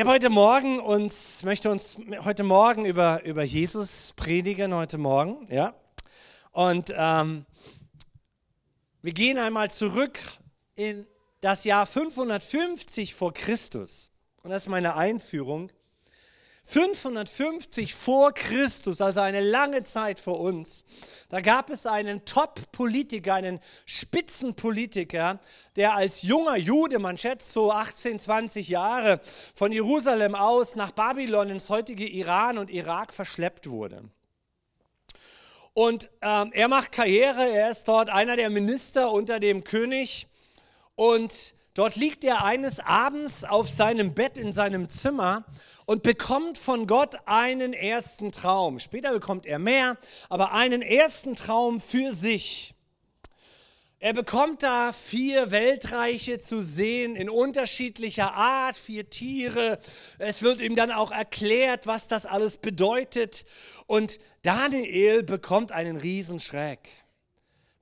Ich heute Morgen uns, möchte uns heute Morgen über, über Jesus predigen, heute Morgen, ja. Und ähm, wir gehen einmal zurück in das Jahr 550 vor Christus. Und das ist meine Einführung. 550 vor Christus, also eine lange Zeit vor uns, da gab es einen Top-Politiker, einen Spitzenpolitiker, der als junger Jude, man schätzt so 18, 20 Jahre, von Jerusalem aus nach Babylon ins heutige Iran und Irak verschleppt wurde. Und ähm, er macht Karriere, er ist dort einer der Minister unter dem König und dort liegt er eines Abends auf seinem Bett in seinem Zimmer und bekommt von Gott einen ersten Traum. Später bekommt er mehr, aber einen ersten Traum für sich. Er bekommt da vier Weltreiche zu sehen in unterschiedlicher Art, vier Tiere. Es wird ihm dann auch erklärt, was das alles bedeutet. Und Daniel bekommt einen Riesenschreck.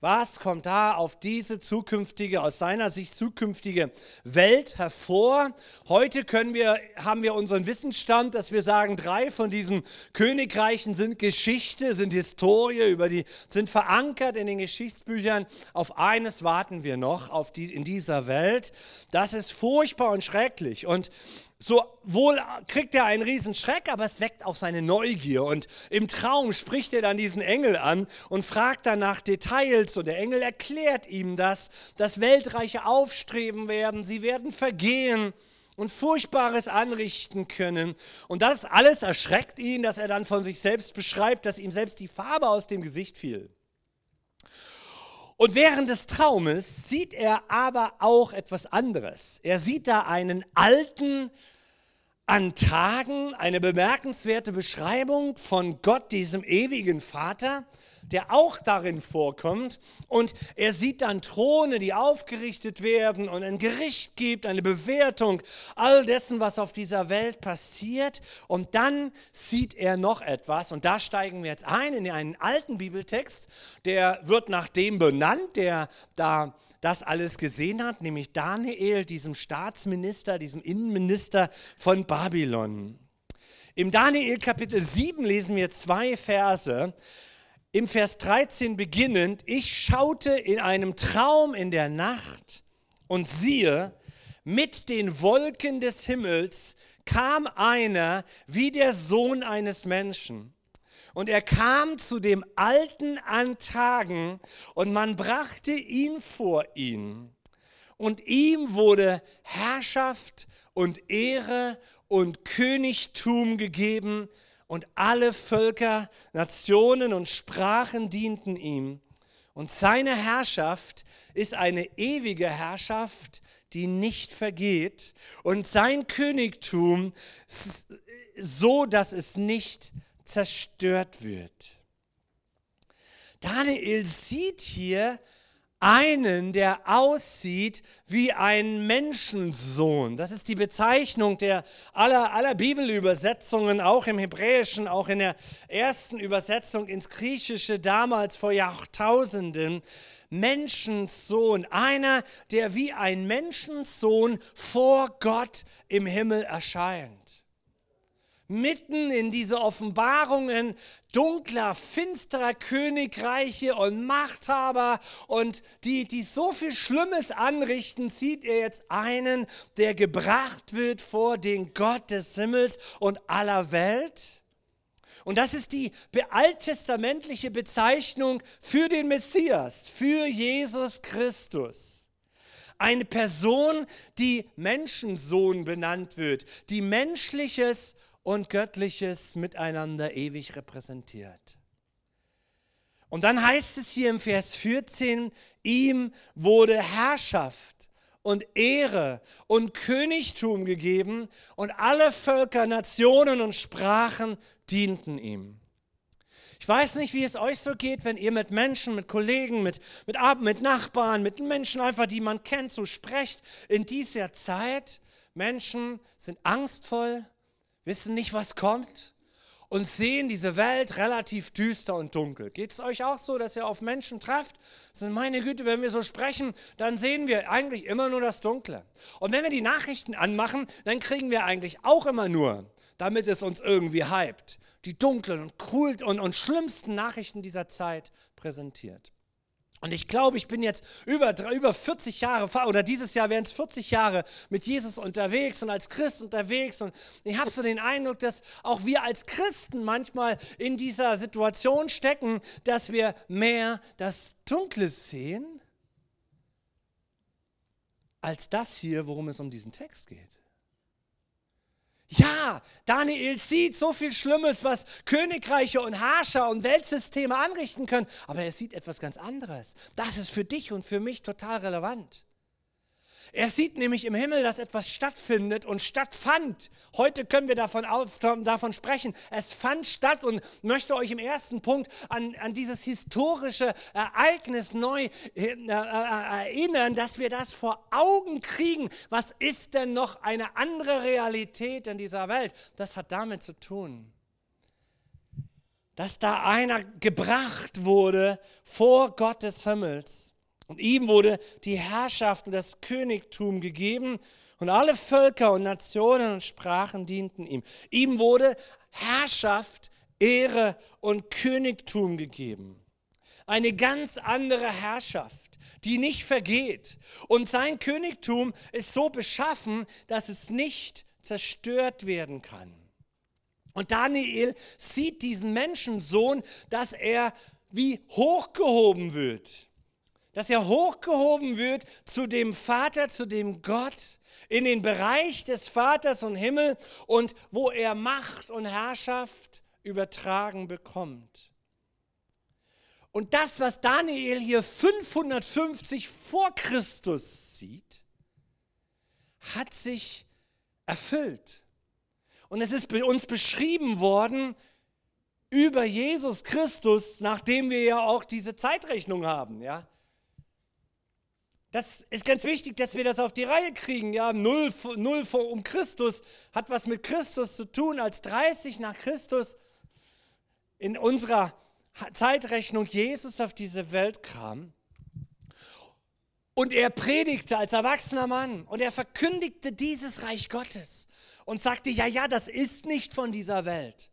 Was kommt da auf diese zukünftige, aus seiner Sicht zukünftige Welt hervor? Heute können wir, haben wir unseren Wissensstand, dass wir sagen, drei von diesen Königreichen sind Geschichte, sind Historie, über die, sind verankert in den Geschichtsbüchern. Auf eines warten wir noch auf die, in dieser Welt. Das ist furchtbar und schrecklich. Und so wohl kriegt er einen riesen Schreck, aber es weckt auch seine Neugier. Und im Traum spricht er dann diesen Engel an und fragt dann nach Details. Und der Engel erklärt ihm das, dass Weltreiche aufstreben werden, sie werden vergehen und Furchtbares anrichten können. Und das alles erschreckt ihn, dass er dann von sich selbst beschreibt, dass ihm selbst die Farbe aus dem Gesicht fiel. Und während des Traumes sieht er aber auch etwas anderes. Er sieht da einen alten an Tagen, eine bemerkenswerte Beschreibung von Gott, diesem ewigen Vater, der auch darin vorkommt. Und er sieht dann Throne, die aufgerichtet werden und ein Gericht gibt, eine Bewertung all dessen, was auf dieser Welt passiert. Und dann sieht er noch etwas. Und da steigen wir jetzt ein in einen alten Bibeltext. Der wird nach dem benannt, der da das alles gesehen hat, nämlich Daniel, diesem Staatsminister, diesem Innenminister von Babylon. Im Daniel Kapitel 7 lesen wir zwei Verse im Vers 13 beginnend, ich schaute in einem Traum in der Nacht und siehe, mit den Wolken des Himmels kam einer wie der Sohn eines Menschen. Und er kam zu dem Alten an Tagen und man brachte ihn vor ihn. Und ihm wurde Herrschaft und Ehre und Königtum gegeben und alle Völker, Nationen und Sprachen dienten ihm. Und seine Herrschaft ist eine ewige Herrschaft, die nicht vergeht. Und sein Königtum so, dass es nicht zerstört wird. Daniel sieht hier einen, der aussieht wie ein Menschensohn. Das ist die Bezeichnung der aller, aller Bibelübersetzungen, auch im Hebräischen, auch in der ersten Übersetzung ins Griechische damals vor Jahrtausenden. Menschensohn, einer, der wie ein Menschensohn vor Gott im Himmel erscheint mitten in diese Offenbarungen dunkler, finsterer Königreiche und Machthaber und die, die so viel Schlimmes anrichten, sieht er jetzt einen, der gebracht wird vor den Gott des Himmels und aller Welt. Und das ist die alttestamentliche Bezeichnung für den Messias, für Jesus Christus. Eine Person, die Menschensohn benannt wird, die menschliches und Göttliches miteinander ewig repräsentiert. Und dann heißt es hier im Vers 14, ihm wurde Herrschaft und Ehre und Königtum gegeben und alle Völker, Nationen und Sprachen dienten ihm. Ich weiß nicht, wie es euch so geht, wenn ihr mit Menschen, mit Kollegen, mit, mit, mit Nachbarn, mit Menschen einfach, die man kennt, so sprecht in dieser Zeit. Menschen sind angstvoll, wissen nicht, was kommt. und sehen diese Welt relativ düster und dunkel. Geht es euch auch so, dass ihr auf Menschen trefft? Sind meine Güte, wenn wir so sprechen, dann sehen wir eigentlich immer nur das Dunkle. Und wenn wir die Nachrichten anmachen, dann kriegen wir eigentlich auch immer nur, damit es uns irgendwie hypt, die dunklen und, und, und schlimmsten Nachrichten dieser Zeit präsentiert. Und ich glaube, ich bin jetzt über, über 40 Jahre, oder dieses Jahr wären es 40 Jahre mit Jesus unterwegs und als Christ unterwegs. Und ich habe so den Eindruck, dass auch wir als Christen manchmal in dieser Situation stecken, dass wir mehr das Dunkle sehen, als das hier, worum es um diesen Text geht. Ja, Daniel sieht so viel Schlimmes, was Königreiche und Herrscher und Weltsysteme anrichten können, aber er sieht etwas ganz anderes. Das ist für dich und für mich total relevant. Er sieht nämlich im Himmel, dass etwas stattfindet und stattfand. Heute können wir davon, auf, davon sprechen. Es fand statt und möchte euch im ersten Punkt an, an dieses historische Ereignis neu äh, äh, erinnern, dass wir das vor Augen kriegen. Was ist denn noch eine andere Realität in dieser Welt? Das hat damit zu tun, dass da einer gebracht wurde vor Gott des Himmels und ihm wurde die Herrschaft und das Königtum gegeben und alle Völker und Nationen und Sprachen dienten ihm. Ihm wurde Herrschaft, Ehre und Königtum gegeben. Eine ganz andere Herrschaft, die nicht vergeht. Und sein Königtum ist so beschaffen, dass es nicht zerstört werden kann. Und Daniel sieht diesen Menschensohn, dass er wie hochgehoben wird dass er hochgehoben wird zu dem Vater, zu dem Gott, in den Bereich des Vaters und Himmel und wo er Macht und Herrschaft übertragen bekommt. Und das, was Daniel hier 550 vor Christus sieht, hat sich erfüllt. Und es ist uns beschrieben worden über Jesus Christus, nachdem wir ja auch diese Zeitrechnung haben, ja. Das ist ganz wichtig, dass wir das auf die Reihe kriegen. Ja, null, null um Christus hat was mit Christus zu tun, als 30 nach Christus in unserer Zeitrechnung Jesus auf diese Welt kam. Und er predigte als erwachsener Mann und er verkündigte dieses Reich Gottes und sagte, ja, ja, das ist nicht von dieser Welt.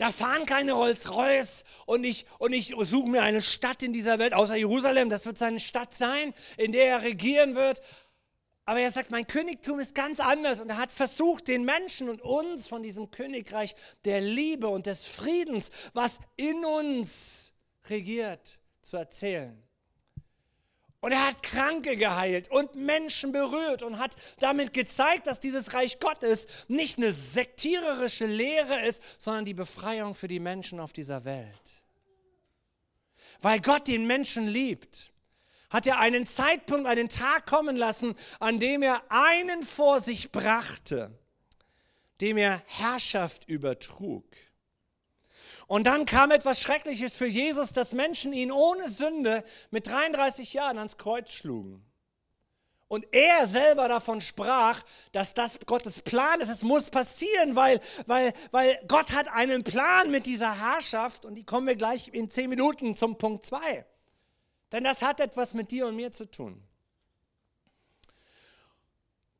Da fahren keine Rolls-Royce und ich, und ich suche mir eine Stadt in dieser Welt, außer Jerusalem. Das wird seine Stadt sein, in der er regieren wird. Aber er sagt, mein Königtum ist ganz anders. Und er hat versucht, den Menschen und uns von diesem Königreich der Liebe und des Friedens, was in uns regiert, zu erzählen. Und er hat Kranke geheilt und Menschen berührt und hat damit gezeigt, dass dieses Reich Gottes nicht eine sektiererische Lehre ist, sondern die Befreiung für die Menschen auf dieser Welt. Weil Gott den Menschen liebt, hat er einen Zeitpunkt, einen Tag kommen lassen, an dem er einen vor sich brachte, dem er Herrschaft übertrug. Und dann kam etwas Schreckliches für Jesus, dass Menschen ihn ohne Sünde mit 33 Jahren ans Kreuz schlugen. Und er selber davon sprach, dass das Gottes Plan ist. Es muss passieren, weil, weil, weil Gott hat einen Plan mit dieser Herrschaft und die kommen wir gleich in zehn Minuten zum Punkt 2. Denn das hat etwas mit dir und mir zu tun.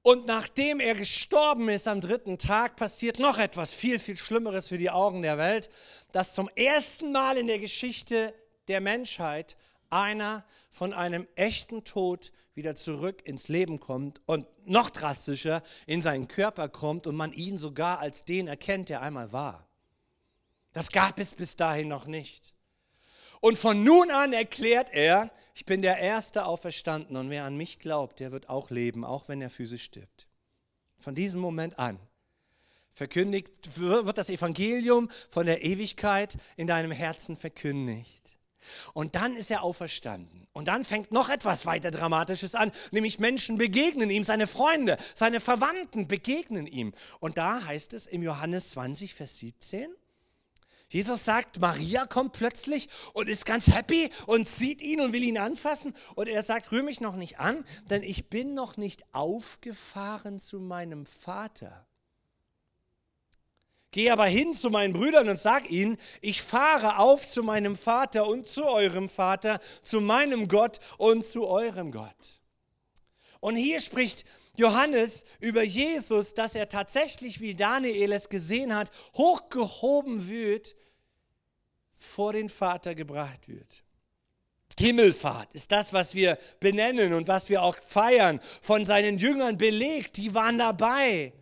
Und nachdem er gestorben ist am dritten Tag, passiert noch etwas viel, viel Schlimmeres für die Augen der Welt, dass zum ersten Mal in der Geschichte der Menschheit einer von einem echten Tod wieder zurück ins Leben kommt und noch drastischer in seinen Körper kommt und man ihn sogar als den erkennt, der einmal war. Das gab es bis dahin noch nicht. Und von nun an erklärt er, ich bin der Erste auferstanden und wer an mich glaubt, der wird auch leben, auch wenn er physisch stirbt. Von diesem Moment an verkündigt wird das Evangelium von der Ewigkeit in deinem Herzen verkündigt. Und dann ist er auferstanden. Und dann fängt noch etwas weiter Dramatisches an, nämlich Menschen begegnen ihm, seine Freunde, seine Verwandten begegnen ihm. Und da heißt es im Johannes 20, Vers 17, Jesus sagt, Maria kommt plötzlich und ist ganz happy und sieht ihn und will ihn anfassen. Und er sagt, rühr mich noch nicht an, denn ich bin noch nicht aufgefahren zu meinem Vater. Geh aber hin zu meinen Brüdern und sag ihnen, ich fahre auf zu meinem Vater und zu eurem Vater, zu meinem Gott und zu eurem Gott. Und hier spricht Johannes über Jesus, dass er tatsächlich, wie Daniel es gesehen hat, hochgehoben wird, vor den Vater gebracht wird. Himmelfahrt ist das, was wir benennen und was wir auch feiern, von seinen Jüngern belegt, die waren dabei.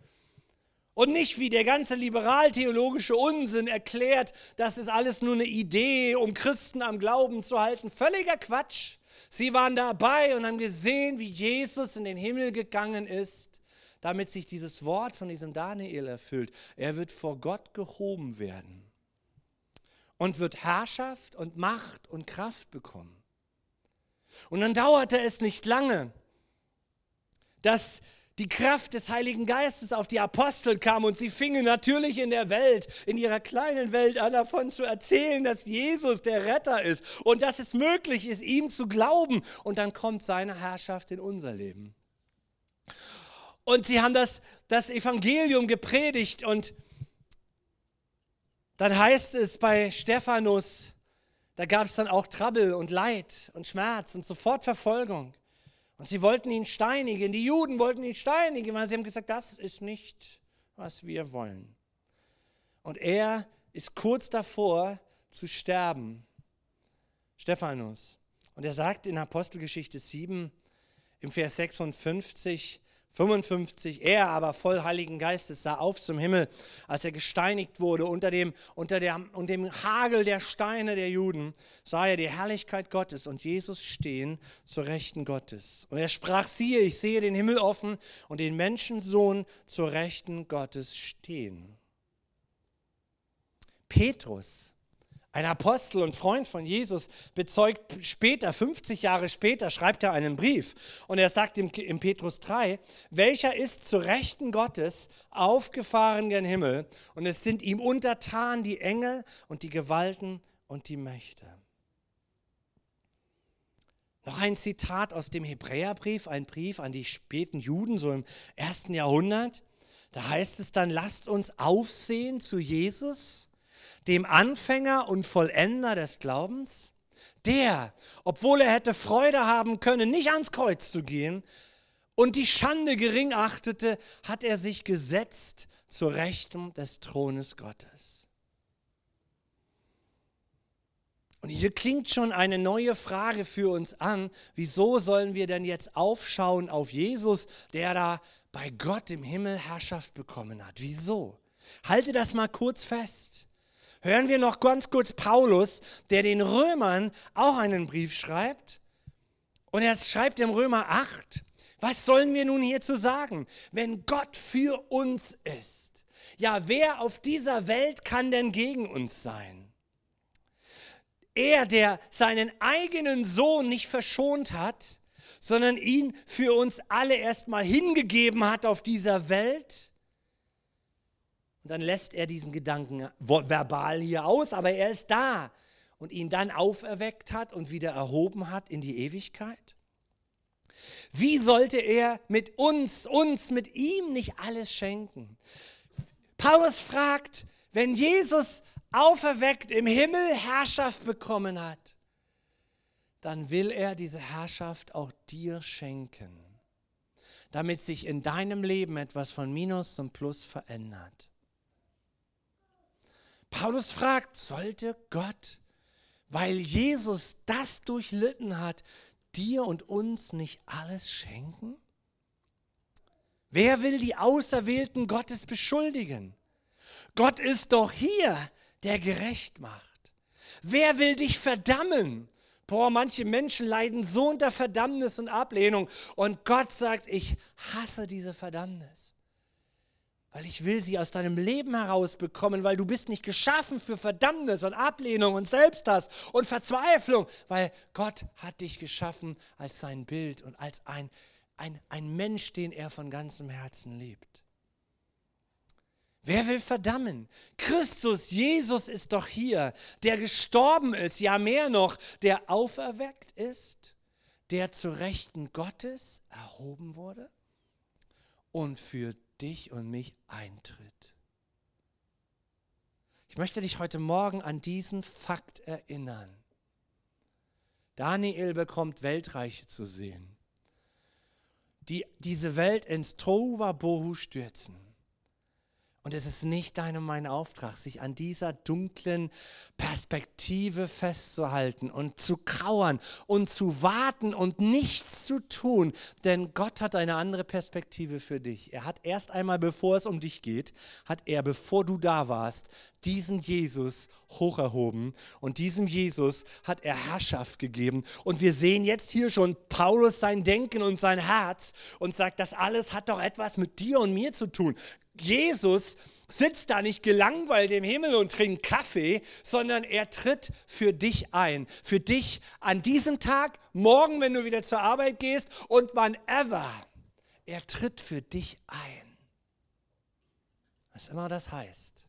Und nicht wie der ganze liberal-theologische Unsinn erklärt, das ist alles nur eine Idee, um Christen am Glauben zu halten. Völliger Quatsch. Sie waren dabei und haben gesehen, wie Jesus in den Himmel gegangen ist, damit sich dieses Wort von diesem Daniel erfüllt. Er wird vor Gott gehoben werden und wird Herrschaft und Macht und Kraft bekommen. Und dann dauerte es nicht lange, dass die Kraft des Heiligen Geistes auf die Apostel kam und sie fingen natürlich in der Welt, in ihrer kleinen Welt an, davon zu erzählen, dass Jesus der Retter ist und dass es möglich ist, ihm zu glauben. Und dann kommt seine Herrschaft in unser Leben. Und sie haben das, das Evangelium gepredigt und dann heißt es bei Stephanus, da gab es dann auch Trouble und Leid und Schmerz und sofort Verfolgung. Und sie wollten ihn steinigen, die Juden wollten ihn steinigen, weil sie haben gesagt, das ist nicht, was wir wollen. Und er ist kurz davor zu sterben, Stephanus. Und er sagt in Apostelgeschichte 7 im Vers 56, 55, er aber voll Heiligen Geistes sah auf zum Himmel, als er gesteinigt wurde. Unter dem, unter der, unter dem Hagel der Steine der Juden sah er die Herrlichkeit Gottes und Jesus stehen zur Rechten Gottes. Und er sprach, siehe, ich sehe den Himmel offen und den Menschensohn zur Rechten Gottes stehen. Petrus ein Apostel und Freund von Jesus bezeugt später, 50 Jahre später, schreibt er einen Brief und er sagt im, Petrus 3, welcher ist zu Rechten Gottes aufgefahren gen Himmel und es sind ihm untertan die Engel und die Gewalten und die Mächte. Noch ein Zitat aus dem Hebräerbrief, ein Brief an die späten Juden, so im ersten Jahrhundert. Da heißt es dann, lasst uns aufsehen zu Jesus dem Anfänger und Vollender des Glaubens, der, obwohl er hätte Freude haben können, nicht ans Kreuz zu gehen und die Schande gering achtete, hat er sich gesetzt zur Rechten des Thrones Gottes. Und hier klingt schon eine neue Frage für uns an. Wieso sollen wir denn jetzt aufschauen auf Jesus, der da bei Gott im Himmel Herrschaft bekommen hat? Wieso? Halte das mal kurz fest hören wir noch ganz kurz Paulus, der den Römern auch einen Brief schreibt. Und er schreibt im Römer 8, was sollen wir nun hierzu sagen? Wenn Gott für uns ist, ja, wer auf dieser Welt kann denn gegen uns sein? Er, der seinen eigenen Sohn nicht verschont hat, sondern ihn für uns alle erstmal hingegeben hat auf dieser Welt, und dann lässt er diesen Gedanken verbal hier aus, aber er ist da und ihn dann auferweckt hat und wieder erhoben hat in die Ewigkeit. Wie sollte er mit uns, uns, mit ihm nicht alles schenken? Paulus fragt, wenn Jesus auferweckt im Himmel Herrschaft bekommen hat, dann will er diese Herrschaft auch dir schenken, damit sich in deinem Leben etwas von Minus zum Plus verändert. Paulus fragt, sollte Gott, weil Jesus das durchlitten hat, dir und uns nicht alles schenken? Wer will die Auserwählten Gottes beschuldigen? Gott ist doch hier, der gerecht macht. Wer will dich verdammen? Boah, manche Menschen leiden so unter Verdammnis und Ablehnung. Und Gott sagt, ich hasse diese Verdammnis. Weil ich will sie aus deinem Leben herausbekommen, weil du bist nicht geschaffen für Verdammnis und Ablehnung und Selbsthass und Verzweiflung, weil Gott hat dich geschaffen als sein Bild und als ein, ein, ein Mensch, den er von ganzem Herzen liebt. Wer will verdammen? Christus, Jesus ist doch hier, der gestorben ist, ja mehr noch, der auferweckt ist, der zu Rechten Gottes erhoben wurde und für dich und mich eintritt. Ich möchte dich heute Morgen an diesen Fakt erinnern. Daniel bekommt Weltreiche zu sehen, die diese Welt ins Tova Bohu stürzen. Und es ist nicht dein und mein Auftrag, sich an dieser dunklen Perspektive festzuhalten und zu kauern und zu warten und nichts zu tun. Denn Gott hat eine andere Perspektive für dich. Er hat erst einmal, bevor es um dich geht, hat er, bevor du da warst, diesen Jesus hocherhoben. Und diesem Jesus hat er Herrschaft gegeben. Und wir sehen jetzt hier schon Paulus sein Denken und sein Herz und sagt, das alles hat doch etwas mit dir und mir zu tun. Jesus sitzt da nicht gelangweilt im Himmel und trinkt Kaffee, sondern er tritt für dich ein. Für dich an diesem Tag, morgen, wenn du wieder zur Arbeit gehst und whenever. Er tritt für dich ein. Was immer das heißt.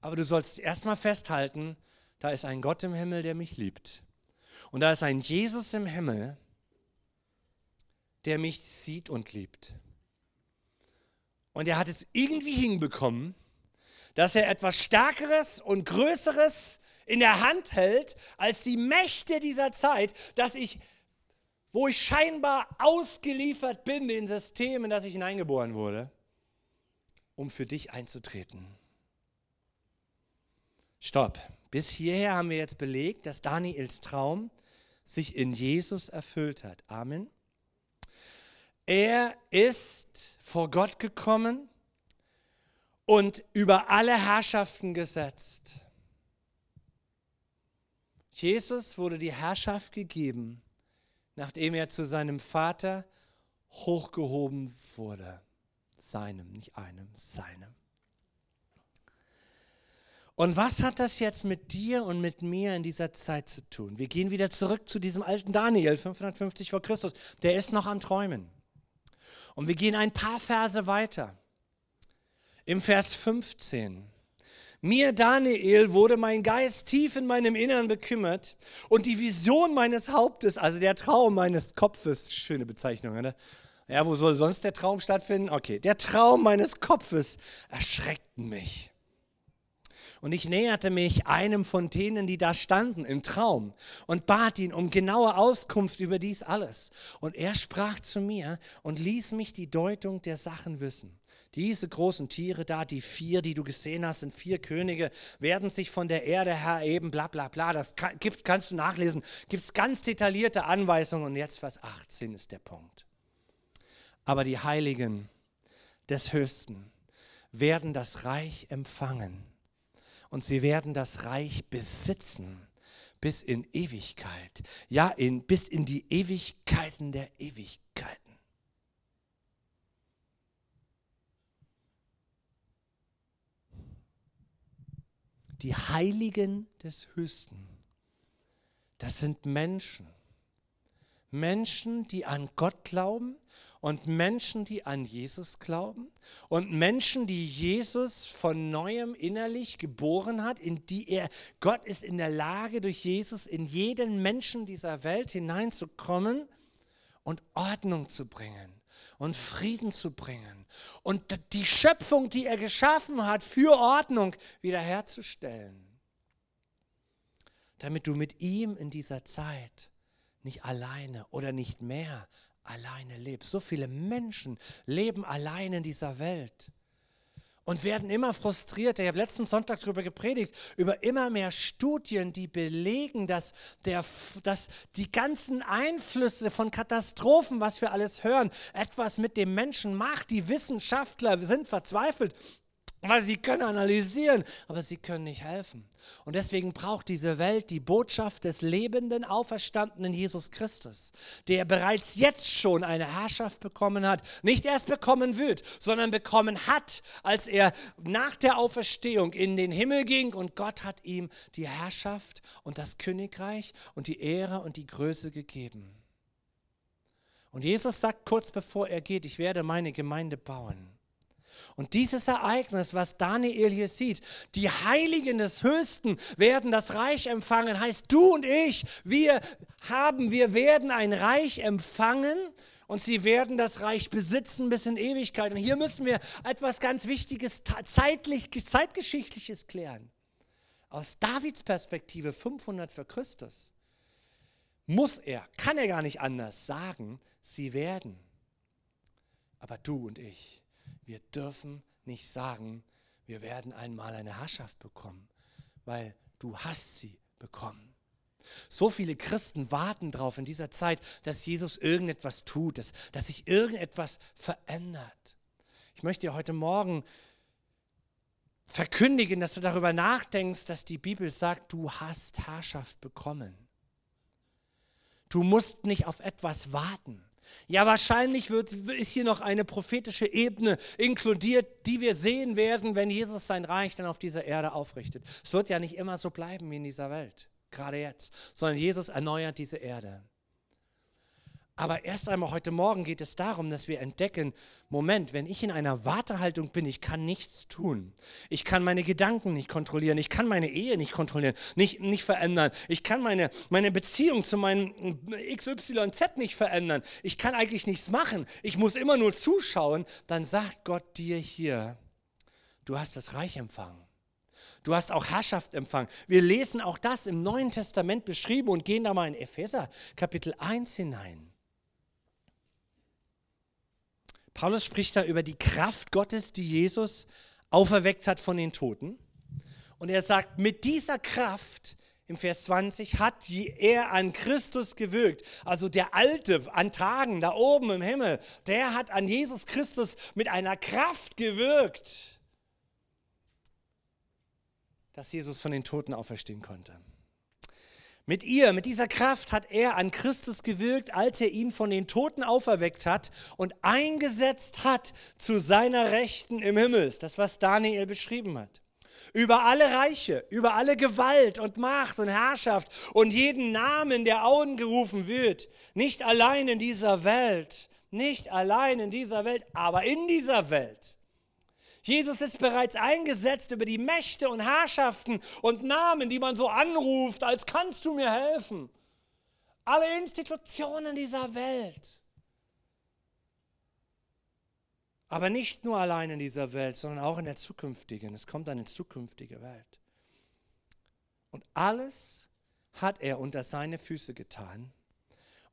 Aber du sollst erstmal festhalten, da ist ein Gott im Himmel, der mich liebt. Und da ist ein Jesus im Himmel, der mich sieht und liebt. Und er hat es irgendwie hinbekommen, dass er etwas Stärkeres und Größeres in der Hand hält als die Mächte dieser Zeit, dass ich, wo ich scheinbar ausgeliefert bin, den System, in das ich hineingeboren wurde, um für dich einzutreten. Stopp. Bis hierher haben wir jetzt belegt, dass Daniels Traum sich in Jesus erfüllt hat. Amen. Er ist vor Gott gekommen und über alle Herrschaften gesetzt. Jesus wurde die Herrschaft gegeben, nachdem er zu seinem Vater hochgehoben wurde. Seinem, nicht einem, seinem. Und was hat das jetzt mit dir und mit mir in dieser Zeit zu tun? Wir gehen wieder zurück zu diesem alten Daniel, 550 vor Christus. Der ist noch am Träumen. Und wir gehen ein paar Verse weiter. Im Vers 15. Mir, Daniel, wurde mein Geist tief in meinem Innern bekümmert und die Vision meines Hauptes, also der Traum meines Kopfes, schöne Bezeichnung, oder? Ja, wo soll sonst der Traum stattfinden? Okay, der Traum meines Kopfes erschreckten mich. Und ich näherte mich einem von denen, die da standen im Traum und bat ihn um genaue Auskunft über dies alles. Und er sprach zu mir und ließ mich die Deutung der Sachen wissen. Diese großen Tiere da, die vier, die du gesehen hast, sind vier Könige, werden sich von der Erde her eben bla bla bla. Das kann, gibt, kannst du nachlesen. Gibt es ganz detaillierte Anweisungen. Und jetzt Vers 18 ist der Punkt. Aber die Heiligen des Höchsten werden das Reich empfangen und sie werden das Reich besitzen bis in Ewigkeit. Ja, in, bis in die Ewigkeiten der Ewigkeiten. Die Heiligen des Höchsten, das sind Menschen. Menschen, die an Gott glauben und Menschen, die an Jesus glauben und Menschen, die Jesus von neuem innerlich geboren hat, in die er, Gott ist in der Lage, durch Jesus in jeden Menschen dieser Welt hineinzukommen und Ordnung zu bringen und Frieden zu bringen und die Schöpfung, die er geschaffen hat, für Ordnung wiederherzustellen, damit du mit ihm in dieser Zeit nicht alleine oder nicht mehr alleine lebst. So viele Menschen leben allein in dieser Welt und werden immer frustrierter. Ich habe letzten Sonntag darüber gepredigt, über immer mehr Studien, die belegen, dass, der, dass die ganzen Einflüsse von Katastrophen, was wir alles hören, etwas mit dem Menschen macht. Die Wissenschaftler sind verzweifelt weil sie können analysieren, aber sie können nicht helfen. Und deswegen braucht diese Welt die Botschaft des lebenden, auferstandenen Jesus Christus, der bereits jetzt schon eine Herrschaft bekommen hat, nicht erst bekommen wird, sondern bekommen hat, als er nach der Auferstehung in den Himmel ging und Gott hat ihm die Herrschaft und das Königreich und die Ehre und die Größe gegeben. Und Jesus sagt kurz bevor er geht, ich werde meine Gemeinde bauen. Und dieses Ereignis, was Daniel hier sieht, die Heiligen des Höchsten werden das Reich empfangen, heißt du und ich, wir haben, wir werden ein Reich empfangen und sie werden das Reich besitzen bis in Ewigkeit. Und hier müssen wir etwas ganz Wichtiges, zeitlich, zeitgeschichtliches klären. aus Davids Perspektive 500 für Christus, muss er, kann er gar nicht anders sagen, sie werden. Aber du und ich, wir dürfen nicht sagen, wir werden einmal eine Herrschaft bekommen, weil du hast sie bekommen. So viele Christen warten darauf in dieser Zeit, dass Jesus irgendetwas tut, dass, dass sich irgendetwas verändert. Ich möchte dir heute Morgen verkündigen, dass du darüber nachdenkst, dass die Bibel sagt, du hast Herrschaft bekommen. Du musst nicht auf etwas warten. Ja, wahrscheinlich wird, ist hier noch eine prophetische Ebene inkludiert, die wir sehen werden, wenn Jesus sein Reich dann auf dieser Erde aufrichtet. Es wird ja nicht immer so bleiben wie in dieser Welt, gerade jetzt, sondern Jesus erneuert diese Erde. Aber erst einmal heute Morgen geht es darum, dass wir entdecken, Moment, wenn ich in einer Wartehaltung bin, ich kann nichts tun. Ich kann meine Gedanken nicht kontrollieren. Ich kann meine Ehe nicht kontrollieren, nicht, nicht verändern. Ich kann meine, meine Beziehung zu meinem XYZ nicht verändern. Ich kann eigentlich nichts machen. Ich muss immer nur zuschauen. Dann sagt Gott dir hier, du hast das Reich empfangen. Du hast auch Herrschaft empfangen. Wir lesen auch das im Neuen Testament beschrieben und gehen da mal in Epheser Kapitel 1 hinein. Paulus spricht da über die Kraft Gottes, die Jesus auferweckt hat von den Toten. Und er sagt, mit dieser Kraft im Vers 20 hat er an Christus gewirkt. Also der Alte an Tagen da oben im Himmel, der hat an Jesus Christus mit einer Kraft gewirkt, dass Jesus von den Toten auferstehen konnte. Mit ihr, mit dieser Kraft hat er an Christus gewirkt, als er ihn von den Toten auferweckt hat und eingesetzt hat zu seiner Rechten im Himmel. Das, was Daniel beschrieben hat. Über alle Reiche, über alle Gewalt und Macht und Herrschaft und jeden Namen, der gerufen wird. Nicht allein in dieser Welt, nicht allein in dieser Welt, aber in dieser Welt Jesus ist bereits eingesetzt über die Mächte und Herrschaften und Namen, die man so anruft, als kannst du mir helfen. Alle Institutionen dieser Welt. Aber nicht nur allein in dieser Welt, sondern auch in der zukünftigen. Es kommt eine zukünftige Welt. Und alles hat er unter seine Füße getan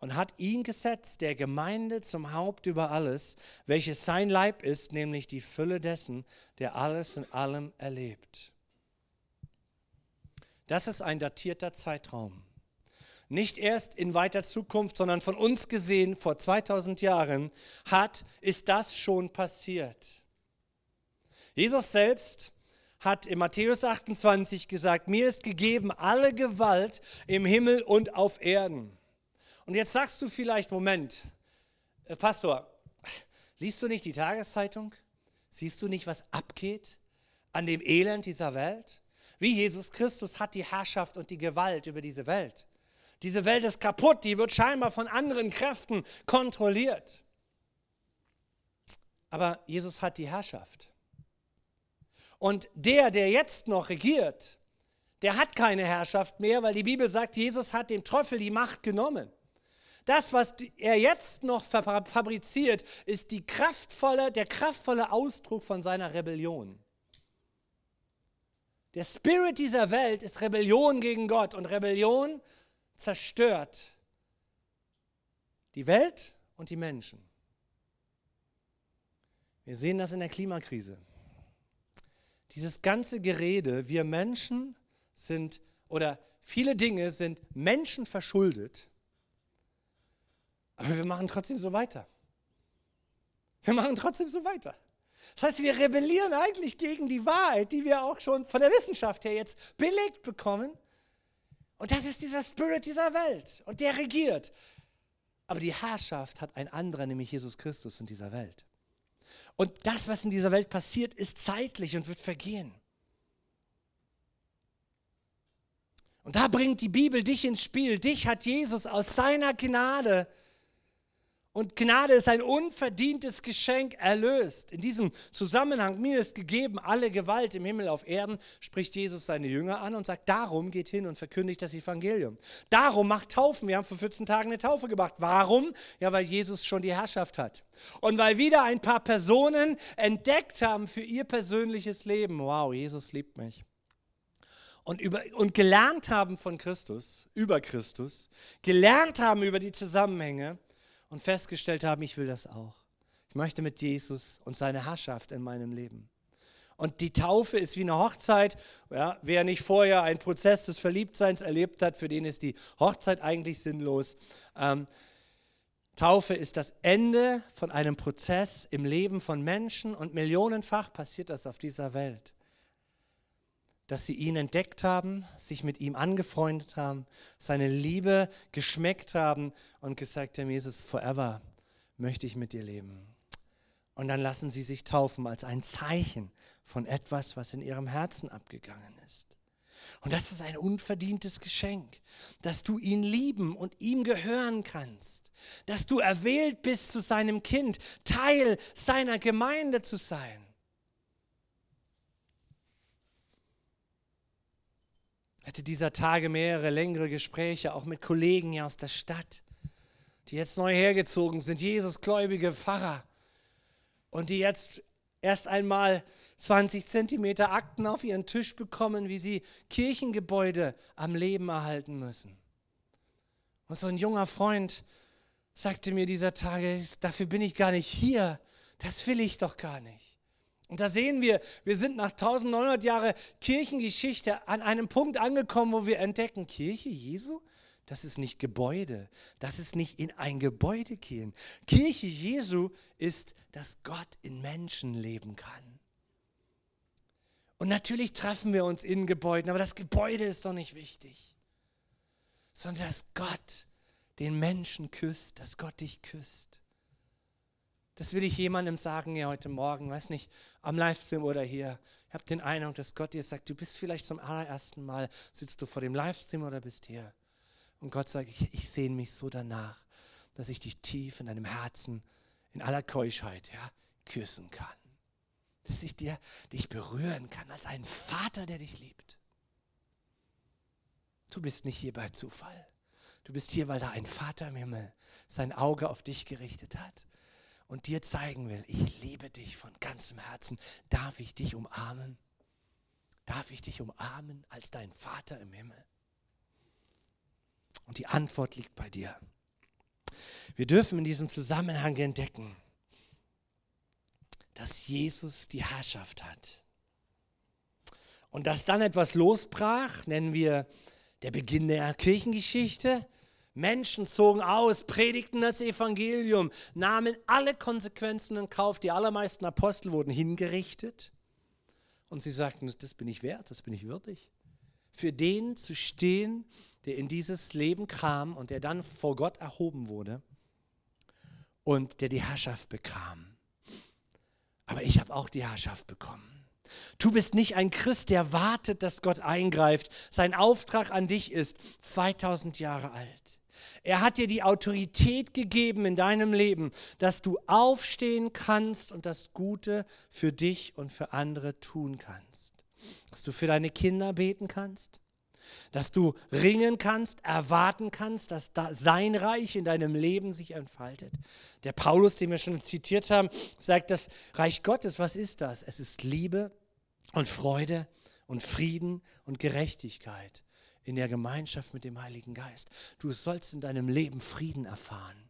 und hat ihn gesetzt, der Gemeinde zum Haupt über alles, welches sein Leib ist, nämlich die Fülle dessen, der alles in allem erlebt. Das ist ein datierter Zeitraum. Nicht erst in weiter Zukunft, sondern von uns gesehen vor 2000 Jahren hat, ist das schon passiert. Jesus selbst hat in Matthäus 28 gesagt, mir ist gegeben alle Gewalt im Himmel und auf Erden. Und jetzt sagst du vielleicht, Moment, äh, Pastor, liest du nicht die Tageszeitung? Siehst du nicht, was abgeht an dem Elend dieser Welt? Wie Jesus Christus hat die Herrschaft und die Gewalt über diese Welt. Diese Welt ist kaputt, die wird scheinbar von anderen Kräften kontrolliert. Aber Jesus hat die Herrschaft. Und der, der jetzt noch regiert, der hat keine Herrschaft mehr, weil die Bibel sagt, Jesus hat dem Teufel die Macht genommen. Das, was er jetzt noch fabriziert, ist die kraftvolle, der kraftvolle Ausdruck von seiner Rebellion. Der Spirit dieser Welt ist Rebellion gegen Gott und Rebellion zerstört die Welt und die Menschen. Wir sehen das in der Klimakrise. Dieses ganze Gerede, wir Menschen sind oder viele Dinge sind Menschen verschuldet aber wir machen trotzdem so weiter. Wir machen trotzdem so weiter. Das heißt, wir rebellieren eigentlich gegen die Wahrheit, die wir auch schon von der Wissenschaft her jetzt belegt bekommen. Und das ist dieser Spirit dieser Welt. Und der regiert. Aber die Herrschaft hat ein anderer, nämlich Jesus Christus in dieser Welt. Und das, was in dieser Welt passiert, ist zeitlich und wird vergehen. Und da bringt die Bibel dich ins Spiel. Dich hat Jesus aus seiner Gnade und Gnade ist ein unverdientes Geschenk erlöst. In diesem Zusammenhang, mir ist gegeben alle Gewalt im Himmel auf Erden, spricht Jesus seine Jünger an und sagt, darum geht hin und verkündigt das Evangelium. Darum macht Taufen. Wir haben vor 14 Tagen eine Taufe gemacht. Warum? Ja, weil Jesus schon die Herrschaft hat. Und weil wieder ein paar Personen entdeckt haben für ihr persönliches Leben, wow, Jesus liebt mich. und, über, und gelernt haben von Christus, über Christus, gelernt haben über die Zusammenhänge und festgestellt haben, ich will das auch. Ich möchte mit Jesus und seine Herrschaft in meinem Leben. Und die Taufe ist wie eine Hochzeit. Ja, wer nicht vorher einen Prozess des Verliebtseins erlebt hat, für den ist die Hochzeit eigentlich sinnlos. Ähm, Taufe ist das Ende von einem Prozess im Leben von Menschen und millionenfach passiert das auf dieser Welt. Dass sie ihn entdeckt haben, sich mit ihm angefreundet haben, seine Liebe geschmeckt haben und gesagt haben, Jesus, forever möchte ich mit dir leben. Und dann lassen sie sich taufen als ein Zeichen von etwas, was in ihrem Herzen abgegangen ist. Und das ist ein unverdientes Geschenk, dass du ihn lieben und ihm gehören kannst, dass du erwählt bist zu seinem Kind, Teil seiner Gemeinde zu sein. Ich hatte dieser Tage mehrere längere Gespräche, auch mit Kollegen hier aus der Stadt, die jetzt neu hergezogen sind, Jesusgläubige Pfarrer, und die jetzt erst einmal 20 Zentimeter Akten auf ihren Tisch bekommen, wie sie Kirchengebäude am Leben erhalten müssen. Und so ein junger Freund sagte mir dieser Tage, dafür bin ich gar nicht hier, das will ich doch gar nicht. Und da sehen wir, wir sind nach 1900 Jahren Kirchengeschichte an einem Punkt angekommen, wo wir entdecken, Kirche Jesu, das ist nicht Gebäude, das ist nicht in ein Gebäude gehen. Kirche Jesu ist, dass Gott in Menschen leben kann. Und natürlich treffen wir uns in Gebäuden, aber das Gebäude ist doch nicht wichtig, sondern dass Gott den Menschen küsst, dass Gott dich küsst. Das will ich jemandem sagen hier heute Morgen, weiß nicht, am Livestream oder hier. Ich habe den Eindruck, dass Gott dir sagt, du bist vielleicht zum allerersten Mal, sitzt du vor dem Livestream oder bist hier. Und Gott sagt, ich, ich sehne mich so danach, dass ich dich tief in deinem Herzen, in aller Keuschheit, ja, küssen kann. Dass ich dir, dich berühren kann als einen Vater, der dich liebt. Du bist nicht hier bei Zufall. Du bist hier, weil da ein Vater im Himmel sein Auge auf dich gerichtet hat und dir zeigen will, ich liebe dich von ganzem Herzen. Darf ich dich umarmen? Darf ich dich umarmen als dein Vater im Himmel? Und die Antwort liegt bei dir. Wir dürfen in diesem Zusammenhang entdecken, dass Jesus die Herrschaft hat. Und dass dann etwas losbrach, nennen wir der Beginn der Kirchengeschichte. Menschen zogen aus, predigten das Evangelium, nahmen alle Konsequenzen in Kauf. Die allermeisten Apostel wurden hingerichtet. Und sie sagten, das bin ich wert, das bin ich würdig. Für den zu stehen, der in dieses Leben kam und der dann vor Gott erhoben wurde und der die Herrschaft bekam. Aber ich habe auch die Herrschaft bekommen. Du bist nicht ein Christ, der wartet, dass Gott eingreift. Sein Auftrag an dich ist 2000 Jahre alt. Er hat dir die Autorität gegeben in deinem Leben, dass du aufstehen kannst und das Gute für dich und für andere tun kannst. Dass du für deine Kinder beten kannst, dass du ringen kannst, erwarten kannst, dass da sein Reich in deinem Leben sich entfaltet. Der Paulus, den wir schon zitiert haben, sagt, das Reich Gottes, was ist das? Es ist Liebe und Freude und Frieden und Gerechtigkeit in der Gemeinschaft mit dem Heiligen Geist. Du sollst in deinem Leben Frieden erfahren.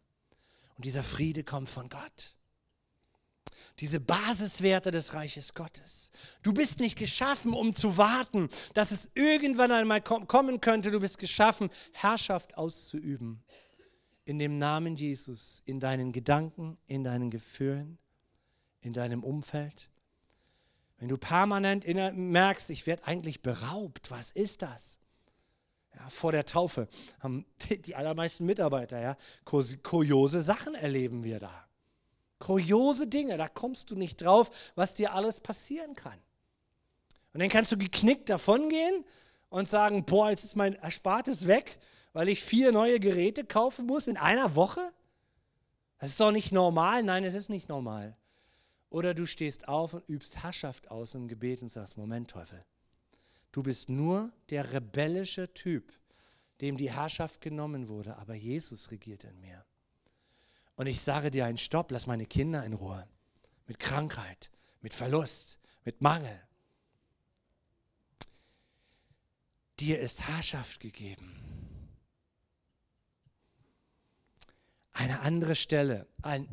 Und dieser Friede kommt von Gott diese Basiswerte des Reiches Gottes. Du bist nicht geschaffen, um zu warten, dass es irgendwann einmal kommen könnte. Du bist geschaffen, Herrschaft auszuüben. In dem Namen Jesus, in deinen Gedanken, in deinen Gefühlen, in deinem Umfeld. Wenn du permanent merkst, ich werde eigentlich beraubt, was ist das? Ja, vor der Taufe haben die allermeisten Mitarbeiter, ja, kuriose Sachen erleben wir da. Kuriose Dinge, da kommst du nicht drauf, was dir alles passieren kann. Und dann kannst du geknickt davongehen und sagen, boah, jetzt ist mein Erspartes weg, weil ich vier neue Geräte kaufen muss in einer Woche. Das ist doch nicht normal. Nein, es ist nicht normal. Oder du stehst auf und übst Herrschaft aus im Gebet und sagst, Moment, Teufel, du bist nur der rebellische Typ, dem die Herrschaft genommen wurde, aber Jesus regiert in mir. Und ich sage dir einen Stopp, lass meine Kinder in Ruhe. Mit Krankheit, mit Verlust, mit Mangel. dir ist Herrschaft gegeben. Eine andere Stelle, ein,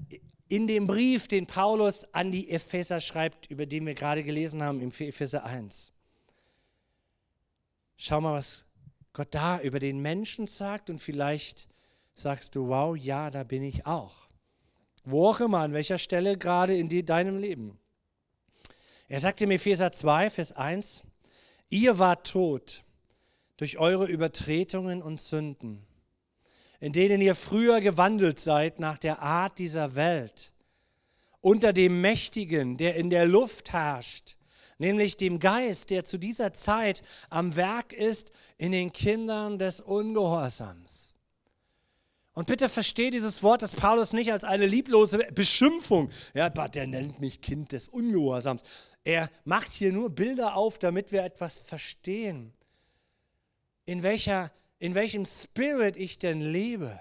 in dem Brief, den Paulus an die Epheser schreibt, über den wir gerade gelesen haben im Epheser 1. Schau mal, was Gott da über den Menschen sagt und vielleicht sagst du, wow, ja, da bin ich auch. Wo auch immer, an welcher Stelle gerade in die, deinem Leben. Er sagt im Epheser 2, Vers 1, ihr wart tot durch eure Übertretungen und Sünden in denen ihr früher gewandelt seid nach der Art dieser Welt, unter dem Mächtigen, der in der Luft herrscht, nämlich dem Geist, der zu dieser Zeit am Werk ist in den Kindern des Ungehorsams. Und bitte verstehe dieses Wort des Paulus nicht als eine lieblose Beschimpfung. Ja, der nennt mich Kind des Ungehorsams. Er macht hier nur Bilder auf, damit wir etwas verstehen. In welcher in welchem Spirit ich denn lebe.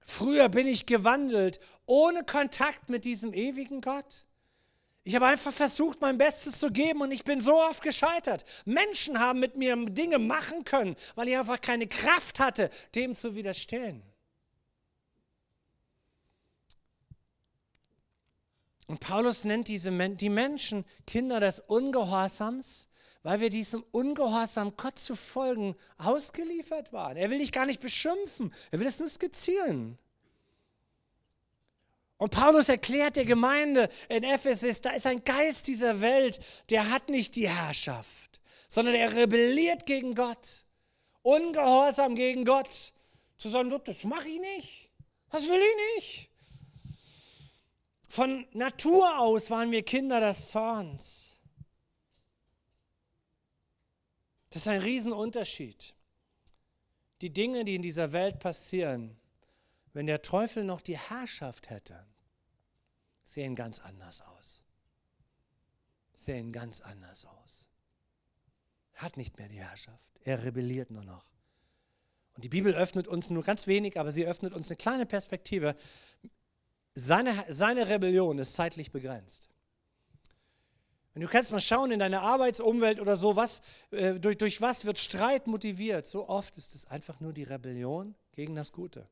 Früher bin ich gewandelt ohne Kontakt mit diesem ewigen Gott. Ich habe einfach versucht, mein Bestes zu geben und ich bin so oft gescheitert. Menschen haben mit mir Dinge machen können, weil ich einfach keine Kraft hatte, dem zu widerstehen. Und Paulus nennt diese, die Menschen Kinder des Ungehorsams, weil wir diesem Ungehorsam Gott zu folgen ausgeliefert waren. Er will dich gar nicht beschimpfen, er will es nur skizzieren. Und Paulus erklärt der Gemeinde in Ephesus, da ist ein Geist dieser Welt, der hat nicht die Herrschaft, sondern er rebelliert gegen Gott, ungehorsam gegen Gott. Zu sagen, das mache ich nicht, das will ich nicht. Von Natur aus waren wir Kinder des Zorns. Das ist ein Riesenunterschied. Die Dinge, die in dieser Welt passieren, wenn der Teufel noch die Herrschaft hätte, sehen ganz anders aus. Sehen ganz anders aus. Hat nicht mehr die Herrschaft. Er rebelliert nur noch. Und die Bibel öffnet uns nur ganz wenig, aber sie öffnet uns eine kleine Perspektive. Seine, seine Rebellion ist zeitlich begrenzt. Und du kannst mal schauen in deiner Arbeitsumwelt oder so, was, äh, durch, durch was wird Streit motiviert. So oft ist es einfach nur die Rebellion gegen das Gute.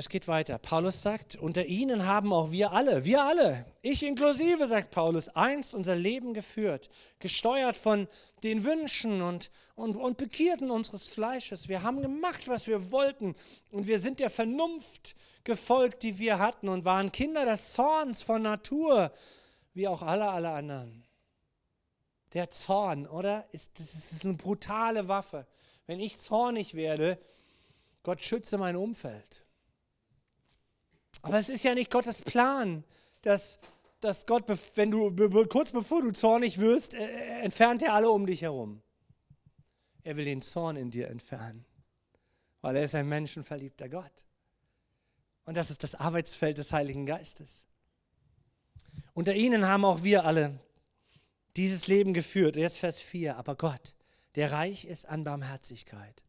Es geht weiter. Paulus sagt, unter ihnen haben auch wir alle, wir alle, ich inklusive, sagt Paulus, einst unser Leben geführt, gesteuert von den Wünschen und, und, und Begierden unseres Fleisches. Wir haben gemacht, was wir wollten und wir sind der Vernunft gefolgt, die wir hatten und waren Kinder des Zorns von Natur, wie auch alle, alle anderen. Der Zorn, oder? Ist, das ist eine brutale Waffe. Wenn ich zornig werde, Gott schütze mein Umfeld. Aber es ist ja nicht Gottes Plan, dass, dass Gott, wenn du kurz bevor du zornig wirst, äh, äh, entfernt er alle um dich herum. Er will den Zorn in dir entfernen, weil er ist ein menschenverliebter Gott. Und das ist das Arbeitsfeld des Heiligen Geistes. Unter ihnen haben auch wir alle dieses Leben geführt. Jetzt Vers 4. Aber Gott, der reich ist an Barmherzigkeit,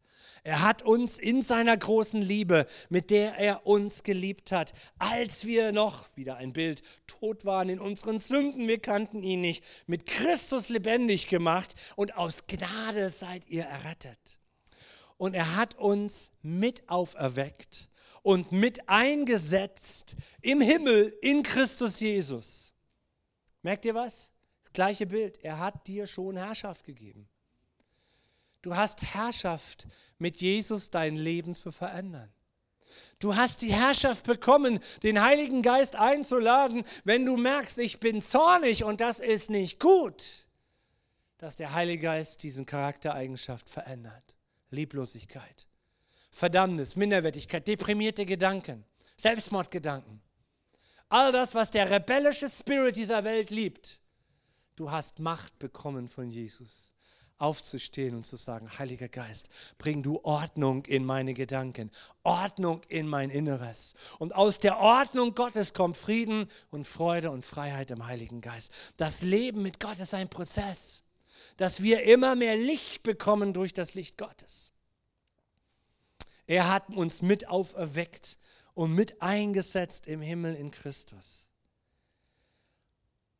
er hat uns in seiner großen Liebe, mit der er uns geliebt hat, als wir noch, wieder ein Bild, tot waren in unseren Sünden, wir kannten ihn nicht, mit Christus lebendig gemacht und aus Gnade seid ihr errettet. Und er hat uns mit auferweckt und mit eingesetzt im Himmel in Christus Jesus. Merkt ihr was? Das gleiche Bild. Er hat dir schon Herrschaft gegeben. Du hast Herrschaft, mit Jesus dein Leben zu verändern. Du hast die Herrschaft bekommen, den Heiligen Geist einzuladen, wenn du merkst, ich bin zornig und das ist nicht gut, dass der Heilige Geist diesen Charaktereigenschaft verändert. Lieblosigkeit, Verdammnis, Minderwertigkeit, deprimierte Gedanken, Selbstmordgedanken. All das, was der rebellische Spirit dieser Welt liebt. Du hast Macht bekommen von Jesus aufzustehen und zu sagen, Heiliger Geist, bring du Ordnung in meine Gedanken, Ordnung in mein Inneres. Und aus der Ordnung Gottes kommt Frieden und Freude und Freiheit im Heiligen Geist. Das Leben mit Gott ist ein Prozess, dass wir immer mehr Licht bekommen durch das Licht Gottes. Er hat uns mit auferweckt und mit eingesetzt im Himmel in Christus.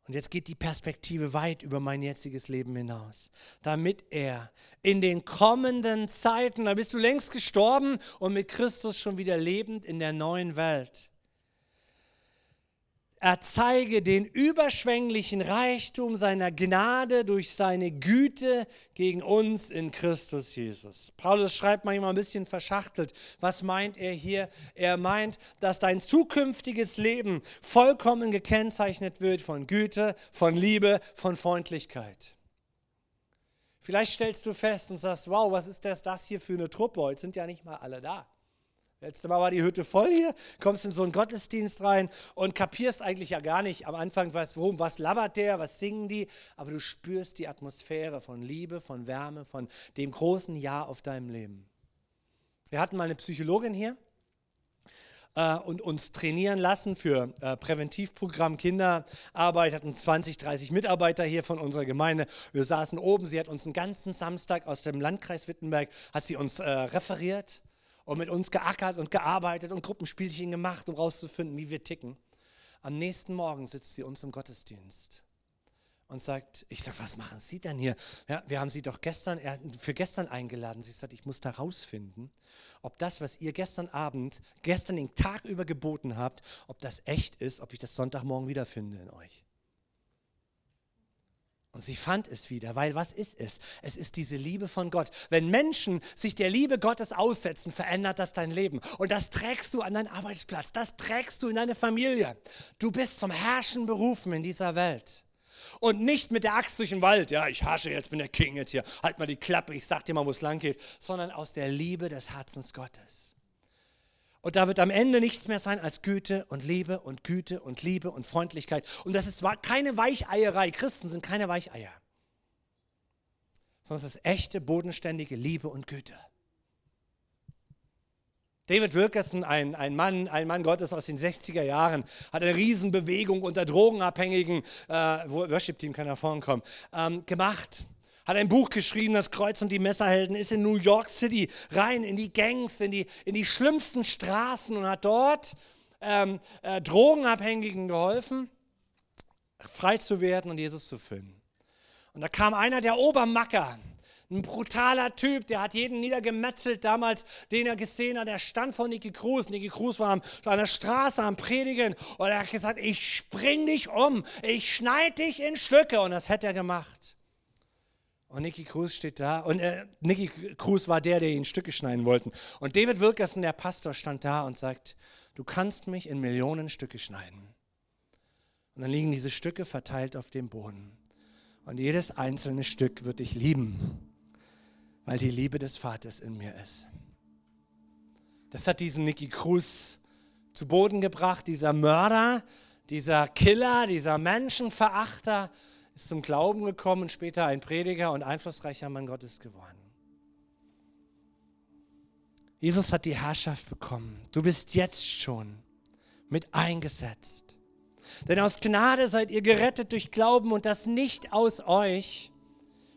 Und jetzt geht die Perspektive weit über mein jetziges Leben hinaus, damit er in den kommenden Zeiten, da bist du längst gestorben und mit Christus schon wieder lebend in der neuen Welt, er zeige den überschwänglichen Reichtum seiner Gnade durch seine Güte gegen uns in Christus Jesus. Paulus schreibt manchmal ein bisschen verschachtelt. Was meint er hier? Er meint, dass dein zukünftiges Leben vollkommen gekennzeichnet wird von Güte, von Liebe, von Freundlichkeit. Vielleicht stellst du fest und sagst, wow, was ist das, das hier für eine Truppe? Heute sind ja nicht mal alle da. Letztes Mal war die Hütte voll hier, kommst in so einen Gottesdienst rein und kapierst eigentlich ja gar nicht. Am Anfang, was, worum, was labert der, was singen die, aber du spürst die Atmosphäre von Liebe, von Wärme, von dem großen Ja auf deinem Leben. Wir hatten mal eine Psychologin hier äh, und uns trainieren lassen für äh, Präventivprogramm Kinderarbeit, hatten 20, 30 Mitarbeiter hier von unserer Gemeinde. Wir saßen oben, sie hat uns einen ganzen Samstag aus dem Landkreis Wittenberg, hat sie uns äh, referiert und mit uns geackert und gearbeitet und Gruppenspielchen gemacht, um rauszufinden, wie wir ticken. Am nächsten Morgen sitzt sie uns im Gottesdienst und sagt, ich sage, was machen Sie denn hier? Ja, wir haben Sie doch gestern, für gestern eingeladen. Sie sagt, ich muss da rausfinden, ob das, was ihr gestern Abend, gestern den Tag über geboten habt, ob das echt ist, ob ich das Sonntagmorgen wiederfinde in euch. Und sie fand es wieder, weil was ist es? Es ist diese Liebe von Gott. Wenn Menschen sich der Liebe Gottes aussetzen, verändert das dein Leben. Und das trägst du an deinen Arbeitsplatz, das trägst du in deine Familie. Du bist zum Herrschen berufen in dieser Welt. Und nicht mit der Axt durch den Wald, ja, ich hasche jetzt, bin der King jetzt hier, halt mal die Klappe, ich sag dir mal, wo es lang geht, sondern aus der Liebe des Herzens Gottes. Und da wird am Ende nichts mehr sein als Güte und Liebe und Güte und Liebe und Freundlichkeit. Und das ist keine Weicheierei. Christen sind keine Weicheier. Sondern es ist echte, bodenständige Liebe und Güte. David Wilkerson, ein, ein, Mann, ein Mann Gottes aus den 60er Jahren, hat eine Riesenbewegung unter Drogenabhängigen, äh, Worship-Team kann da vorne kommen, ähm, gemacht hat ein Buch geschrieben, das Kreuz und die Messerhelden, ist in New York City rein in die Gangs, in die, in die schlimmsten Straßen und hat dort ähm, äh, Drogenabhängigen geholfen, frei zu werden und Jesus zu finden. Und da kam einer der Obermacker, ein brutaler Typ, der hat jeden niedergemetzelt damals, den er gesehen hat. Der stand vor Nicky Cruz. Nicky Cruz war an der Straße am Predigen und er hat gesagt, ich spring dich um, ich schneide dich in Stücke. Und das hätte er gemacht. Und Nicky Cruz steht da. Und äh, Nicky Cruz war der, der ihn Stücke schneiden wollte. Und David Wilkerson, der Pastor, stand da und sagt, du kannst mich in Millionen Stücke schneiden. Und dann liegen diese Stücke verteilt auf dem Boden. Und jedes einzelne Stück wird dich lieben, weil die Liebe des Vaters in mir ist. Das hat diesen Nicky Cruz zu Boden gebracht, dieser Mörder, dieser Killer, dieser Menschenverachter ist zum Glauben gekommen und später ein Prediger und einflussreicher Mann Gottes geworden. Jesus hat die Herrschaft bekommen. Du bist jetzt schon mit eingesetzt. Denn aus Gnade seid ihr gerettet durch Glauben und das nicht aus euch.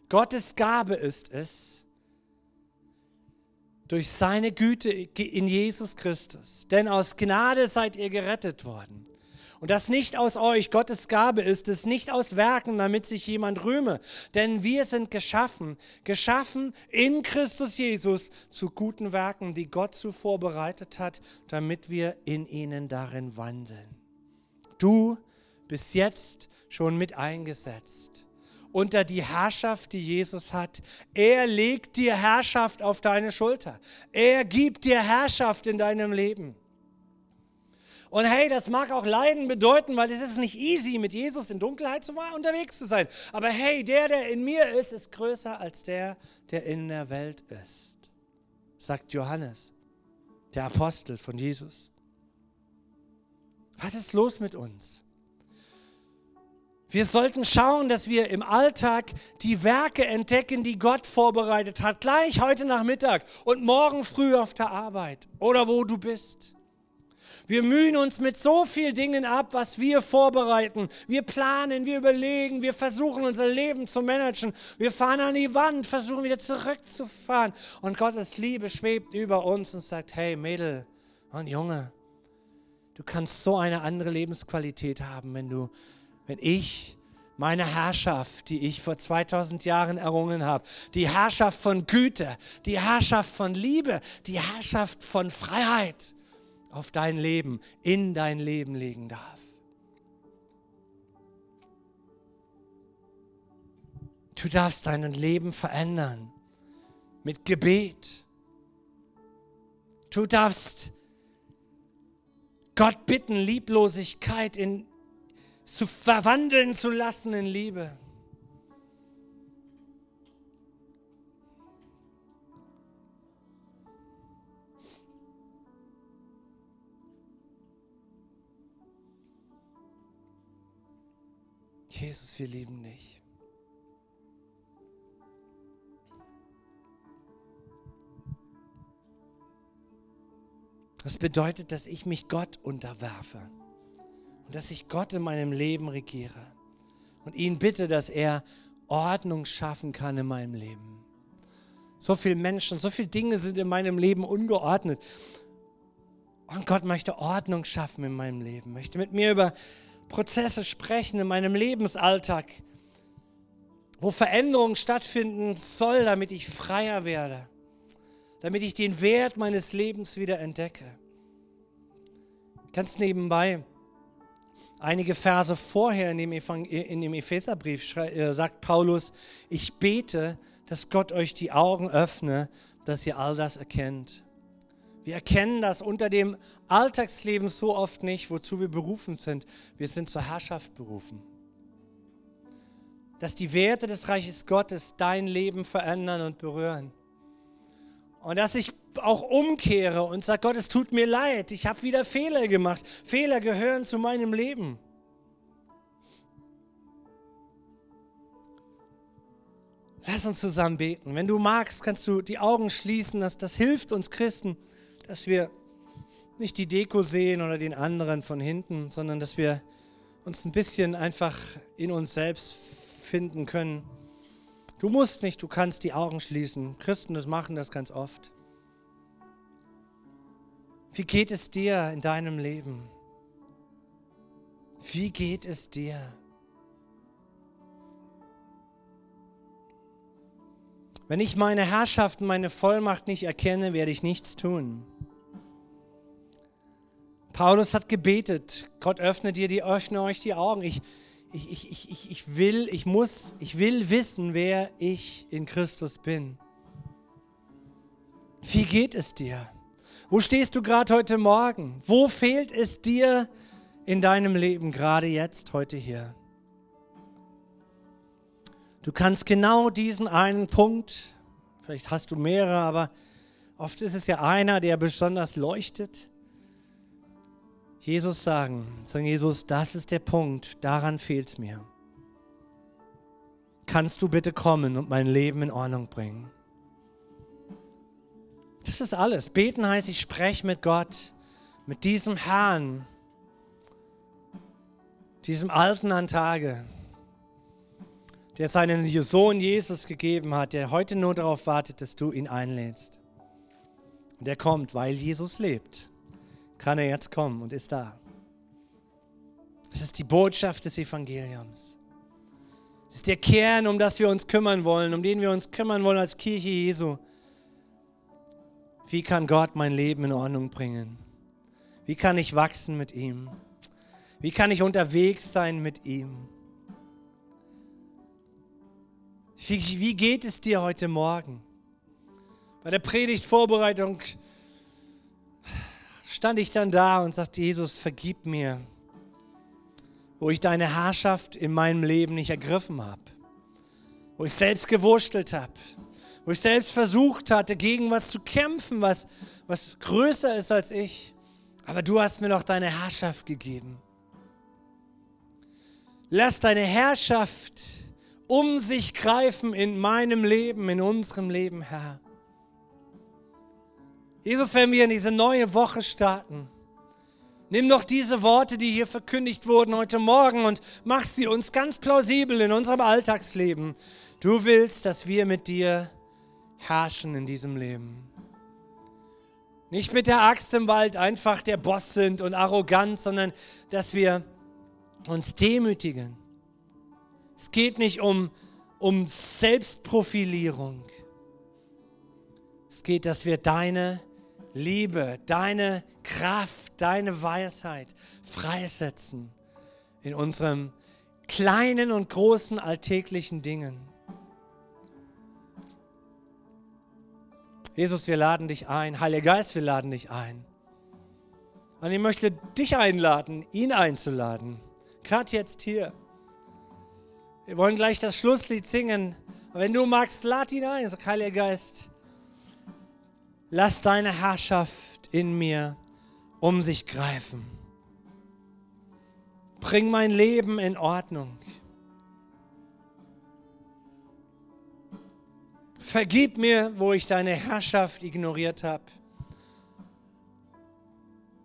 Gottes Gabe ist es, durch seine Güte in Jesus Christus. Denn aus Gnade seid ihr gerettet worden. Und das nicht aus euch, Gottes Gabe ist es, nicht aus Werken, damit sich jemand rühme. Denn wir sind geschaffen, geschaffen in Christus Jesus zu guten Werken, die Gott zuvor bereitet hat, damit wir in ihnen darin wandeln. Du bist jetzt schon mit eingesetzt unter die Herrschaft, die Jesus hat. Er legt dir Herrschaft auf deine Schulter. Er gibt dir Herrschaft in deinem Leben. Und hey, das mag auch Leiden bedeuten, weil es ist nicht easy, mit Jesus in Dunkelheit unterwegs zu sein. Aber hey, der, der in mir ist, ist größer als der, der in der Welt ist, sagt Johannes, der Apostel von Jesus. Was ist los mit uns? Wir sollten schauen, dass wir im Alltag die Werke entdecken, die Gott vorbereitet hat, gleich heute Nachmittag und morgen früh auf der Arbeit oder wo du bist. Wir mühen uns mit so vielen Dingen ab, was wir vorbereiten. Wir planen, wir überlegen, wir versuchen unser Leben zu managen. Wir fahren an die Wand, versuchen wieder zurückzufahren. Und Gottes Liebe schwebt über uns und sagt, hey Mädel und Junge, du kannst so eine andere Lebensqualität haben, wenn du wenn ich meine Herrschaft, die ich vor 2000 Jahren errungen habe, die Herrschaft von Güte, die Herrschaft von Liebe, die Herrschaft von Freiheit auf dein Leben, in dein Leben legen darf. Du darfst dein Leben verändern mit Gebet. Du darfst Gott bitten, Lieblosigkeit in, zu verwandeln zu lassen in Liebe. Jesus, wir lieben dich. Das bedeutet, dass ich mich Gott unterwerfe und dass ich Gott in meinem Leben regiere und ihn bitte, dass er Ordnung schaffen kann in meinem Leben. So viele Menschen, so viele Dinge sind in meinem Leben ungeordnet. Und Gott möchte Ordnung schaffen in meinem Leben, möchte mit mir über Prozesse sprechen in meinem Lebensalltag, wo Veränderungen stattfinden soll, damit ich freier werde damit ich den Wert meines Lebens wieder entdecke. Ganz nebenbei, einige Verse vorher in dem, in dem Epheserbrief äh, sagt Paulus, ich bete, dass Gott euch die Augen öffne, dass ihr all das erkennt. Wir erkennen das unter dem Alltagsleben so oft nicht, wozu wir berufen sind. Wir sind zur Herrschaft berufen. Dass die Werte des Reiches Gottes dein Leben verändern und berühren. Und dass ich auch umkehre und sage, Gott, es tut mir leid, ich habe wieder Fehler gemacht. Fehler gehören zu meinem Leben. Lass uns zusammen beten. Wenn du magst, kannst du die Augen schließen. Das, das hilft uns Christen, dass wir nicht die Deko sehen oder den anderen von hinten, sondern dass wir uns ein bisschen einfach in uns selbst finden können. Du musst nicht, du kannst die Augen schließen. Christen das machen das ganz oft. Wie geht es dir in deinem Leben? Wie geht es dir? Wenn ich meine Herrschaft meine Vollmacht nicht erkenne, werde ich nichts tun. Paulus hat gebetet, Gott öffne dir die, öffne euch die Augen. Ich, ich, ich, ich, ich will, ich muss, ich will wissen, wer ich in Christus bin. Wie geht es dir? Wo stehst du gerade heute Morgen? Wo fehlt es dir in deinem Leben gerade jetzt, heute hier? Du kannst genau diesen einen Punkt, vielleicht hast du mehrere, aber oft ist es ja einer, der besonders leuchtet Jesus sagen, sagen Jesus, das ist der Punkt, daran fehlt mir. Kannst du bitte kommen und mein Leben in Ordnung bringen? Das ist alles. Beten heißt, ich spreche mit Gott, mit diesem Herrn, diesem Alten an Tage, der seinen Sohn Jesus gegeben hat, der heute nur darauf wartet, dass du ihn einlädst. Und er kommt, weil Jesus lebt kann er jetzt kommen und ist da. Das ist die Botschaft des Evangeliums. Das ist der Kern, um das wir uns kümmern wollen, um den wir uns kümmern wollen als Kirche Jesu. Wie kann Gott mein Leben in Ordnung bringen? Wie kann ich wachsen mit ihm? Wie kann ich unterwegs sein mit ihm? Wie, wie geht es dir heute Morgen? Bei der Predigtvorbereitung stand ich dann da und sagte, Jesus, vergib mir, wo ich deine Herrschaft in meinem Leben nicht ergriffen habe, wo ich selbst gewurschtelt habe, wo ich selbst versucht hatte, gegen was zu kämpfen, was, was größer ist als ich. Aber du hast mir noch deine Herrschaft gegeben. Lass deine Herrschaft um sich greifen in meinem Leben, in unserem Leben, Herr. Jesus, wenn wir in diese neue Woche starten, nimm doch diese Worte, die hier verkündigt wurden heute Morgen und mach sie uns ganz plausibel in unserem Alltagsleben. Du willst, dass wir mit dir herrschen in diesem Leben. Nicht mit der Axt im Wald einfach der Boss sind und arrogant, sondern dass wir uns demütigen. Es geht nicht um, um Selbstprofilierung. Es geht, dass wir deine Liebe, deine Kraft, deine Weisheit freisetzen in unserem kleinen und großen alltäglichen Dingen. Jesus, wir laden dich ein. Heiliger Geist, wir laden dich ein. Und ich möchte dich einladen, ihn einzuladen. Gerade jetzt hier. Wir wollen gleich das Schlusslied singen. Wenn du magst, lad ihn ein. Sag, Heiliger Geist, Lass deine Herrschaft in mir um sich greifen. Bring mein Leben in Ordnung. Vergib mir, wo ich deine Herrschaft ignoriert habe.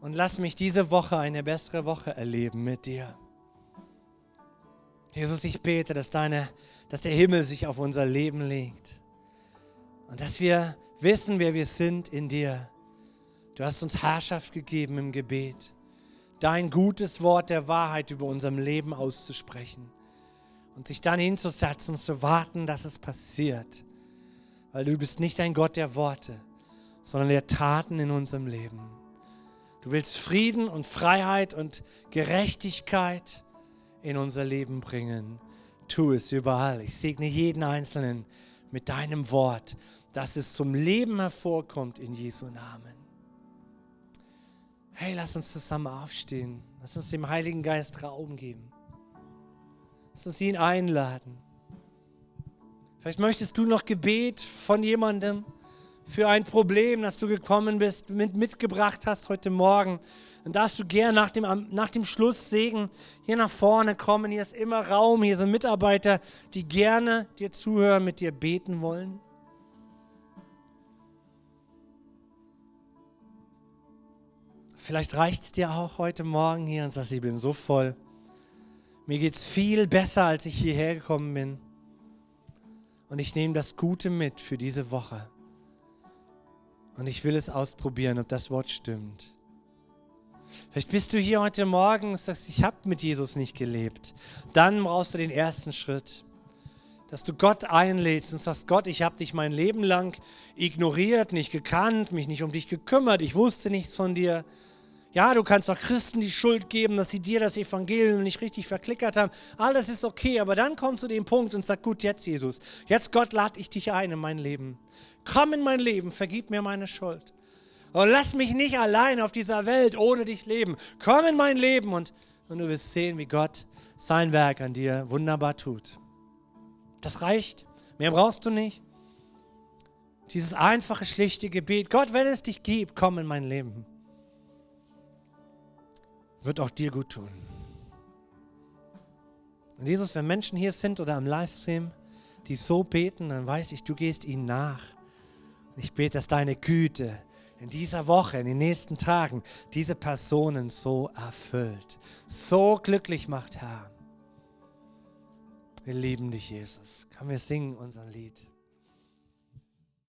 Und lass mich diese Woche eine bessere Woche erleben mit dir. Jesus, ich bete, dass, deine, dass der Himmel sich auf unser Leben legt. Und dass wir wissen, wer wir sind in dir. Du hast uns Herrschaft gegeben im Gebet, dein gutes Wort der Wahrheit über unserem Leben auszusprechen und sich dann hinzusetzen und zu warten, dass es passiert. Weil du bist nicht ein Gott der Worte, sondern der Taten in unserem Leben. Du willst Frieden und Freiheit und Gerechtigkeit in unser Leben bringen. Tu es überall. Ich segne jeden Einzelnen mit deinem Wort dass es zum Leben hervorkommt in Jesu Namen. Hey, lass uns zusammen aufstehen. Lass uns dem Heiligen Geist Raum geben. Lass uns ihn einladen. Vielleicht möchtest du noch Gebet von jemandem für ein Problem, das du gekommen bist, mit, mitgebracht hast heute Morgen. Dann darfst du gern nach dem, nach dem Schlusssegen hier nach vorne kommen. Hier ist immer Raum, hier sind Mitarbeiter, die gerne dir zuhören, mit dir beten wollen. Vielleicht reicht es dir auch heute Morgen hier und sagst, ich bin so voll. Mir geht es viel besser, als ich hierher gekommen bin. Und ich nehme das Gute mit für diese Woche. Und ich will es ausprobieren, ob das Wort stimmt. Vielleicht bist du hier heute Morgen und sagst, ich habe mit Jesus nicht gelebt. Dann brauchst du den ersten Schritt, dass du Gott einlädst und sagst, Gott, ich habe dich mein Leben lang ignoriert, nicht gekannt, mich nicht um dich gekümmert, ich wusste nichts von dir. Ja, du kannst auch Christen die Schuld geben, dass sie dir das Evangelium nicht richtig verklickert haben. Alles ist okay, aber dann komm zu dem Punkt und sag, gut, jetzt Jesus, jetzt Gott lade ich dich ein in mein Leben. Komm in mein Leben, vergib mir meine Schuld. Und lass mich nicht allein auf dieser Welt ohne dich leben. Komm in mein Leben und, und du wirst sehen, wie Gott sein Werk an dir wunderbar tut. Das reicht. Mehr brauchst du nicht. Dieses einfache, schlichte Gebet. Gott, wenn es dich gibt, komm in mein Leben wird auch dir gut tun. Und Jesus, wenn Menschen hier sind oder am Livestream, die so beten, dann weiß ich, du gehst ihnen nach. Und ich bete, dass deine Güte in dieser Woche, in den nächsten Tagen, diese Personen so erfüllt, so glücklich macht, Herr. Wir lieben dich, Jesus. Kann wir singen unser Lied.